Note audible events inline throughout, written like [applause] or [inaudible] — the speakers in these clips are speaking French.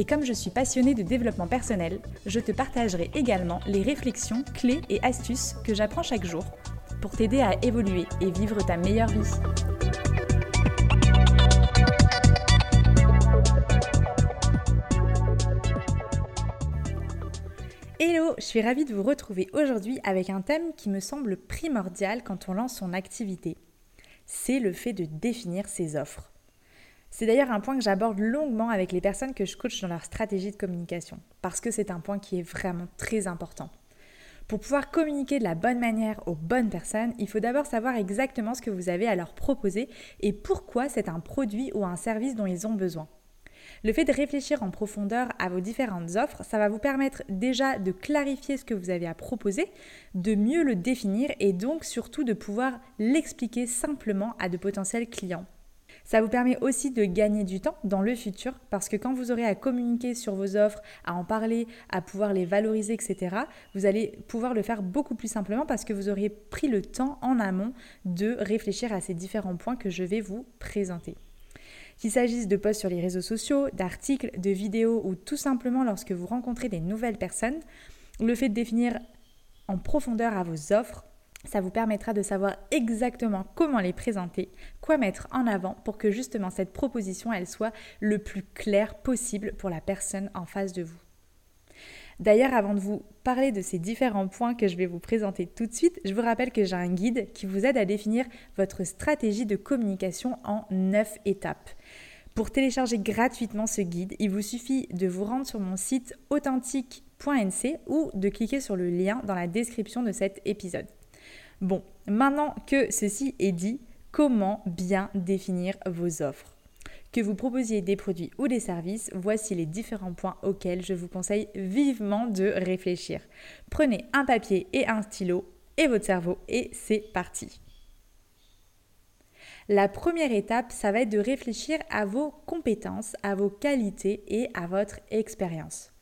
Et comme je suis passionnée de développement personnel, je te partagerai également les réflexions, clés et astuces que j'apprends chaque jour pour t'aider à évoluer et vivre ta meilleure vie. Hello, je suis ravie de vous retrouver aujourd'hui avec un thème qui me semble primordial quand on lance son activité. C'est le fait de définir ses offres. C'est d'ailleurs un point que j'aborde longuement avec les personnes que je coach dans leur stratégie de communication, parce que c'est un point qui est vraiment très important. Pour pouvoir communiquer de la bonne manière aux bonnes personnes, il faut d'abord savoir exactement ce que vous avez à leur proposer et pourquoi c'est un produit ou un service dont ils ont besoin. Le fait de réfléchir en profondeur à vos différentes offres, ça va vous permettre déjà de clarifier ce que vous avez à proposer, de mieux le définir et donc surtout de pouvoir l'expliquer simplement à de potentiels clients. Ça vous permet aussi de gagner du temps dans le futur parce que quand vous aurez à communiquer sur vos offres, à en parler, à pouvoir les valoriser, etc., vous allez pouvoir le faire beaucoup plus simplement parce que vous aurez pris le temps en amont de réfléchir à ces différents points que je vais vous présenter. Qu'il s'agisse de posts sur les réseaux sociaux, d'articles, de vidéos ou tout simplement lorsque vous rencontrez des nouvelles personnes, le fait de définir en profondeur à vos offres ça vous permettra de savoir exactement comment les présenter, quoi mettre en avant pour que justement cette proposition, elle soit le plus claire possible pour la personne en face de vous. D'ailleurs, avant de vous parler de ces différents points que je vais vous présenter tout de suite, je vous rappelle que j'ai un guide qui vous aide à définir votre stratégie de communication en 9 étapes. Pour télécharger gratuitement ce guide, il vous suffit de vous rendre sur mon site authentique.nc ou de cliquer sur le lien dans la description de cet épisode. Bon, maintenant que ceci est dit, comment bien définir vos offres? Que vous proposiez des produits ou des services, voici les différents points auxquels je vous conseille vivement de réfléchir. Prenez un papier et un stylo et votre cerveau et c'est parti. La première étape, ça va être de réfléchir à vos compétences, à vos qualités et à votre expérience.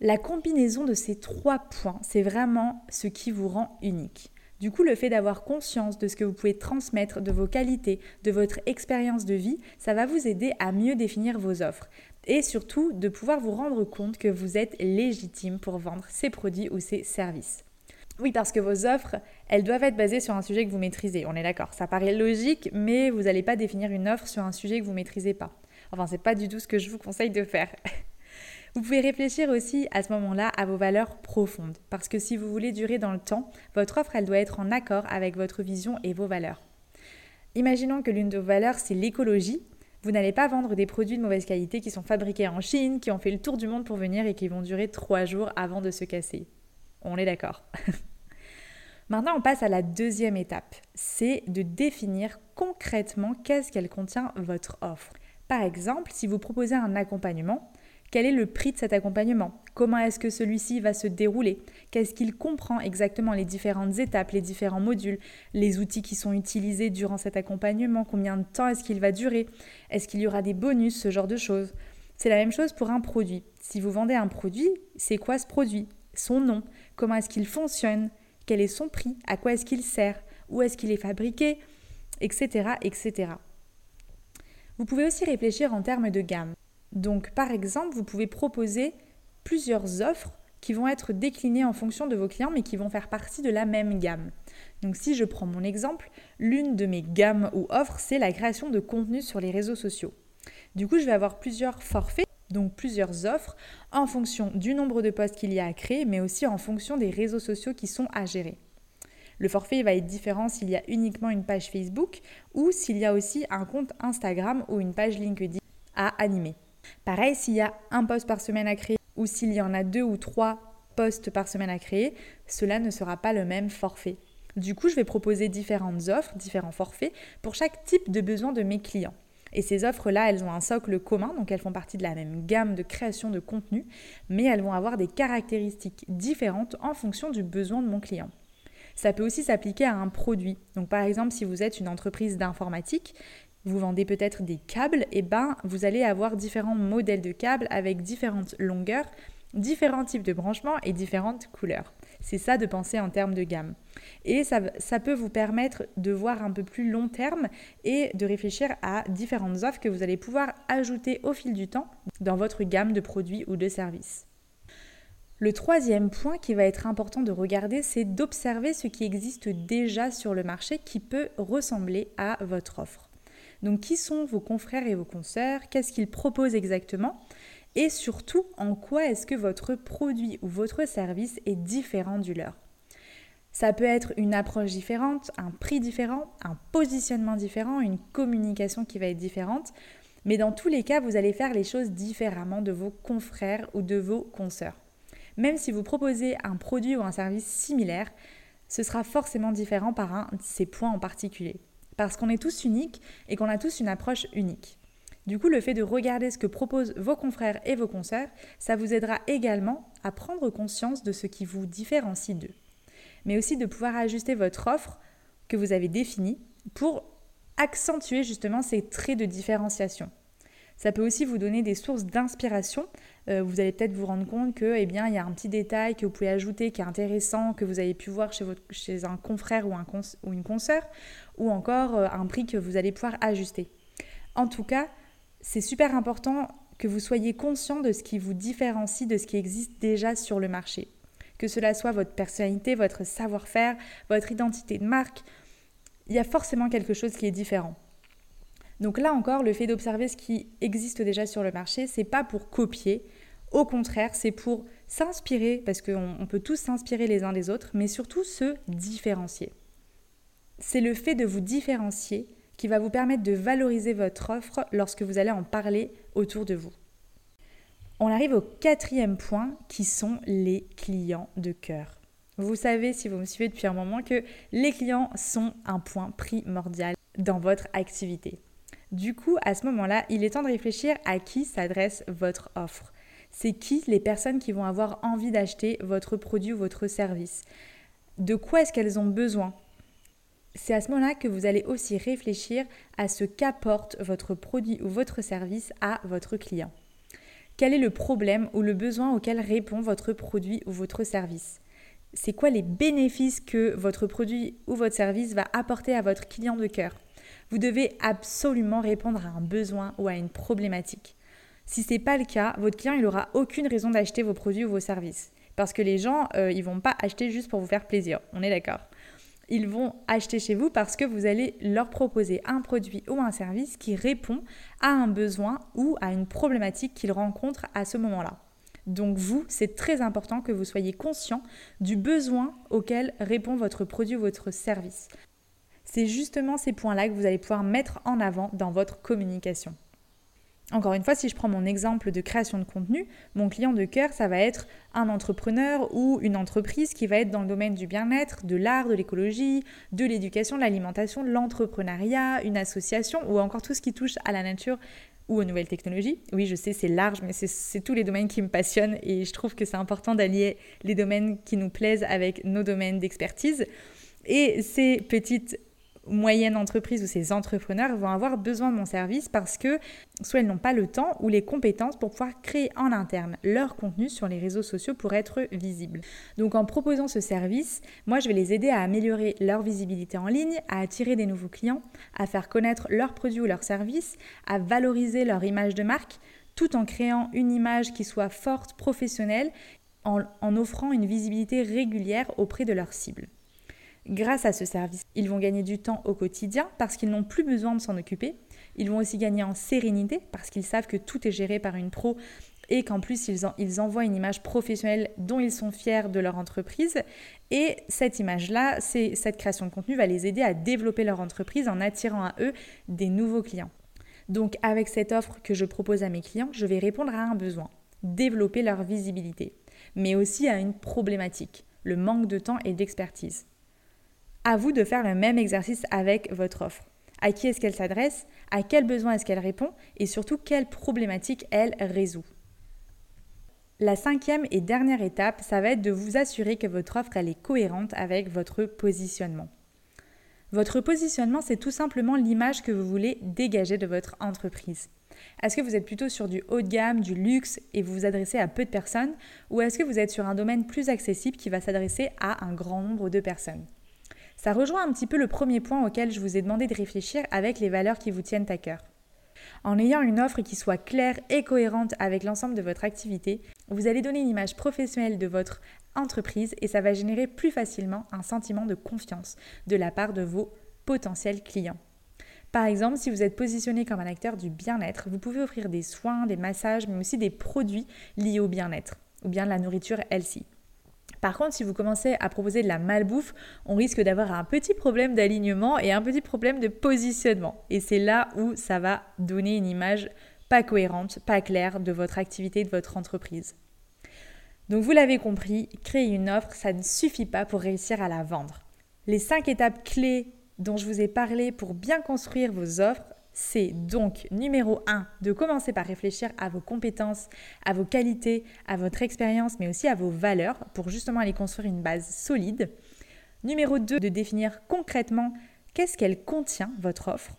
La combinaison de ces trois points, c'est vraiment ce qui vous rend unique. Du coup, le fait d'avoir conscience de ce que vous pouvez transmettre, de vos qualités, de votre expérience de vie, ça va vous aider à mieux définir vos offres. Et surtout, de pouvoir vous rendre compte que vous êtes légitime pour vendre ces produits ou ces services. Oui, parce que vos offres, elles doivent être basées sur un sujet que vous maîtrisez. On est d'accord. Ça paraît logique, mais vous n'allez pas définir une offre sur un sujet que vous maîtrisez pas. Enfin, c'est pas du tout ce que je vous conseille de faire. [laughs] Vous pouvez réfléchir aussi à ce moment-là à vos valeurs profondes, parce que si vous voulez durer dans le temps, votre offre, elle doit être en accord avec votre vision et vos valeurs. Imaginons que l'une de vos valeurs, c'est l'écologie. Vous n'allez pas vendre des produits de mauvaise qualité qui sont fabriqués en Chine, qui ont fait le tour du monde pour venir et qui vont durer trois jours avant de se casser. On est d'accord. [laughs] Maintenant, on passe à la deuxième étape. C'est de définir concrètement qu'est-ce qu'elle contient votre offre. Par exemple, si vous proposez un accompagnement, quel est le prix de cet accompagnement? Comment est-ce que celui-ci va se dérouler? Qu'est-ce qu'il comprend exactement? Les différentes étapes, les différents modules, les outils qui sont utilisés durant cet accompagnement Combien de temps est-ce qu'il va durer? Est-ce qu'il y aura des bonus, ce genre de choses. C'est la même chose pour un produit. Si vous vendez un produit, c'est quoi ce produit? Son nom. Comment est-ce qu'il fonctionne? Quel est son prix? À quoi est-ce qu'il sert? Où est-ce qu'il est fabriqué? Etc. etc. Vous pouvez aussi réfléchir en termes de gamme. Donc par exemple, vous pouvez proposer plusieurs offres qui vont être déclinées en fonction de vos clients mais qui vont faire partie de la même gamme. Donc si je prends mon exemple, l'une de mes gammes ou offres, c'est la création de contenu sur les réseaux sociaux. Du coup, je vais avoir plusieurs forfaits, donc plusieurs offres, en fonction du nombre de posts qu'il y a à créer, mais aussi en fonction des réseaux sociaux qui sont à gérer. Le forfait va être différent s'il y a uniquement une page Facebook ou s'il y a aussi un compte Instagram ou une page LinkedIn à animer. Pareil, s'il y a un poste par semaine à créer ou s'il y en a deux ou trois postes par semaine à créer, cela ne sera pas le même forfait. Du coup, je vais proposer différentes offres, différents forfaits pour chaque type de besoin de mes clients. Et ces offres-là, elles ont un socle commun, donc elles font partie de la même gamme de création de contenu, mais elles vont avoir des caractéristiques différentes en fonction du besoin de mon client. Ça peut aussi s'appliquer à un produit. Donc par exemple, si vous êtes une entreprise d'informatique, vous vendez peut-être des câbles, et ben vous allez avoir différents modèles de câbles avec différentes longueurs, différents types de branchements et différentes couleurs. C'est ça de penser en termes de gamme. Et ça, peut vous permettre de voir un peu plus long terme et de réfléchir à différentes offres que vous allez pouvoir ajouter au fil du temps dans votre gamme de produits ou de services. Le troisième point qui va être important de regarder, c'est d'observer ce qui existe déjà sur le marché qui peut ressembler à votre offre. Donc qui sont vos confrères et vos consoeurs? Qu'est-ce qu'ils proposent exactement? Et surtout, en quoi est-ce que votre produit ou votre service est différent du leur? Ça peut être une approche différente, un prix différent, un positionnement différent, une communication qui va être différente. Mais dans tous les cas, vous allez faire les choses différemment de vos confrères ou de vos consoeurs. Même si vous proposez un produit ou un service similaire, ce sera forcément différent par un de ces points en particulier. Parce qu'on est tous uniques et qu'on a tous une approche unique. Du coup, le fait de regarder ce que proposent vos confrères et vos consoeurs, ça vous aidera également à prendre conscience de ce qui vous différencie d'eux. Mais aussi de pouvoir ajuster votre offre que vous avez définie pour accentuer justement ces traits de différenciation. Ça peut aussi vous donner des sources d'inspiration. Euh, vous allez peut-être vous rendre compte que, eh bien, il y a un petit détail que vous pouvez ajouter qui est intéressant, que vous avez pu voir chez, un confrère ou, un ou une consoeur, ou encore euh, un prix que vous allez pouvoir ajuster. En tout cas, c'est super important que vous soyez conscient de ce qui vous différencie de ce qui existe déjà sur le marché. Que cela soit votre personnalité, votre savoir-faire, votre identité de marque, il y a forcément quelque chose qui est différent. Donc là encore, le fait d'observer ce qui existe déjà sur le marché, c'est pas pour copier. Au contraire, c'est pour s'inspirer, parce qu'on peut tous s'inspirer les uns des autres, mais surtout se différencier. C'est le fait de vous différencier qui va vous permettre de valoriser votre offre lorsque vous allez en parler autour de vous. On arrive au quatrième point qui sont les clients de cœur. Vous savez, si vous me suivez depuis un moment, que les clients sont un point primordial dans votre activité. Du coup, à ce moment-là, il est temps de réfléchir à qui s'adresse votre offre. C'est qui les personnes qui vont avoir envie d'acheter votre produit ou votre service? De quoi est-ce qu'elles ont besoin? C'est à ce moment-là que vous allez aussi réfléchir à ce qu'apporte votre produit ou votre service à votre client. Quel est le problème ou le besoin auquel répond votre produit ou votre service? C'est quoi les bénéfices que votre produit ou votre service va apporter à votre client de cœur? Vous devez absolument répondre à un besoin ou à une problématique. Si ce n'est pas le cas, votre client n'aura aucune raison d'acheter vos produits ou vos services. Parce que les gens, euh, ils vont pas acheter juste pour vous faire plaisir. On est d'accord. Ils vont acheter chez vous parce que vous allez leur proposer un produit ou un service qui répond à un besoin ou à une problématique qu'ils rencontrent à ce moment-là. Donc vous, c'est très important que vous soyez conscient du besoin auquel répond votre produit ou votre service. C'est justement ces points-là que vous allez pouvoir mettre en avant dans votre communication. Encore une fois, si je prends mon exemple de création de contenu, mon client de cœur, ça va être un entrepreneur ou une entreprise qui va être dans le domaine du bien-être, de l'art, de l'écologie, de l'éducation, de l'alimentation, de l'entrepreneuriat, une association ou encore tout ce qui touche à la nature ou aux nouvelles technologies. Oui, je sais, c'est large, mais c'est tous les domaines qui me passionnent et je trouve que c'est important d'allier les domaines qui nous plaisent avec nos domaines d'expertise. Et ces petites moyennes entreprises ou ces entrepreneurs vont avoir besoin de mon service parce que soit ils n'ont pas le temps ou les compétences pour pouvoir créer en interne leur contenu sur les réseaux sociaux pour être visibles. Donc en proposant ce service, moi je vais les aider à améliorer leur visibilité en ligne, à attirer des nouveaux clients, à faire connaître leurs produits ou leurs services, à valoriser leur image de marque tout en créant une image qui soit forte, professionnelle, en, en offrant une visibilité régulière auprès de leurs cibles. Grâce à ce service, ils vont gagner du temps au quotidien parce qu'ils n'ont plus besoin de s'en occuper. Ils vont aussi gagner en sérénité parce qu'ils savent que tout est géré par une pro et qu'en plus ils, envoient une image professionnelle dont ils sont fiers de leur entreprise. Et cette image-là, cette création de contenu va les aider à développer leur entreprise en attirant à eux des nouveaux clients. Donc avec cette offre que je propose à mes clients, je vais répondre à un besoin, développer leur visibilité, mais aussi à une problématique, le manque de temps et d'expertise. À vous de faire le même exercice avec votre offre. à qui est-ce qu'elle s'adresse, à quels besoins est-ce qu'elle répond? Et surtout quelles problématiques elle résout? La cinquième et dernière étape, ça va être de vous assurer que votre offre elle est cohérente avec votre positionnement. Votre positionnement, c'est tout simplement l'image que vous voulez dégager de votre entreprise. Est-ce que vous êtes plutôt sur du haut de gamme, du luxe et vous vous adressez à peu de personnes? Ou est-ce que vous êtes sur un domaine plus accessible qui va s'adresser à un grand nombre de personnes? Ça rejoint un petit peu le premier point auquel je vous ai demandé de réfléchir avec les valeurs qui vous tiennent à cœur. En ayant une offre qui soit claire et cohérente avec l'ensemble de votre activité, vous allez donner une image professionnelle de votre entreprise et ça va générer plus facilement un sentiment de confiance de la part de vos potentiels clients. Par exemple, si vous êtes positionné comme un acteur du bien-être, vous pouvez offrir des soins, des massages, mais aussi des produits liés au bien-être ou bien de la nourriture healthy. Par contre, si vous commencez à proposer de la malbouffe, on risque d'avoir un petit problème d'alignement et un petit problème de positionnement. Et c'est là où ça va donner une image pas cohérente, pas claire de votre activité, de votre entreprise. Donc vous l'avez compris, créer une offre, ça ne suffit pas pour réussir à la vendre. Les cinq étapes clés dont je vous ai parlé pour bien construire vos offres, c'est donc numéro 1 de commencer par réfléchir à vos compétences, à vos qualités, à votre expérience, mais aussi à vos valeurs pour justement aller construire une base solide. Numéro 2 de définir concrètement qu'est-ce qu'elle contient, votre offre.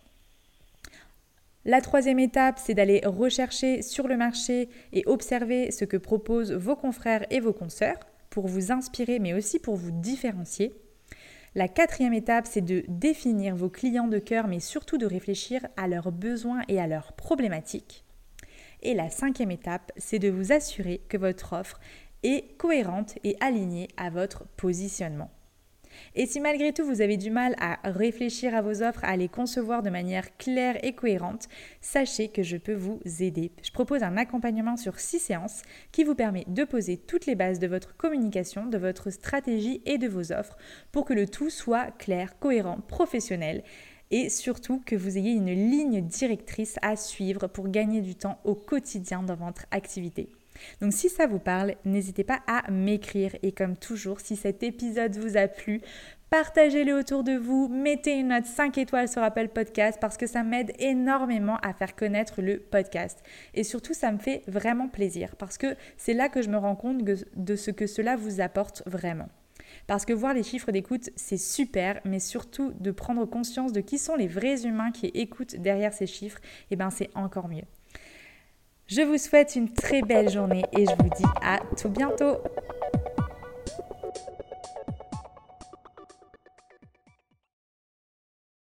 La troisième étape, c'est d'aller rechercher sur le marché et observer ce que proposent vos confrères et vos consoeurs pour vous inspirer, mais aussi pour vous différencier. La quatrième étape, c'est de définir vos clients de cœur, mais surtout de réfléchir à leurs besoins et à leurs problématiques. Et la cinquième étape, c'est de vous assurer que votre offre est cohérente et alignée à votre positionnement. Et si malgré tout vous avez du mal à réfléchir à vos offres, à les concevoir de manière claire et cohérente, sachez que je peux vous aider. Je propose un accompagnement sur 6 séances qui vous permet de poser toutes les bases de votre communication, de votre stratégie et de vos offres pour que le tout soit clair, cohérent, professionnel et surtout que vous ayez une ligne directrice à suivre pour gagner du temps au quotidien dans votre activité. Donc si ça vous parle, n'hésitez pas à m'écrire et comme toujours, si cet épisode vous a plu, partagez-le autour de vous, mettez une note 5 étoiles sur Apple Podcast parce que ça m'aide énormément à faire connaître le podcast. Et surtout, ça me fait vraiment plaisir parce que c'est là que je me rends compte de ce que cela vous apporte vraiment. Parce que voir les chiffres d'écoute, c'est super, mais surtout de prendre conscience de qui sont les vrais humains qui écoutent derrière ces chiffres, et eh ben c'est encore mieux. Je vous souhaite une très belle journée et je vous dis à tout bientôt.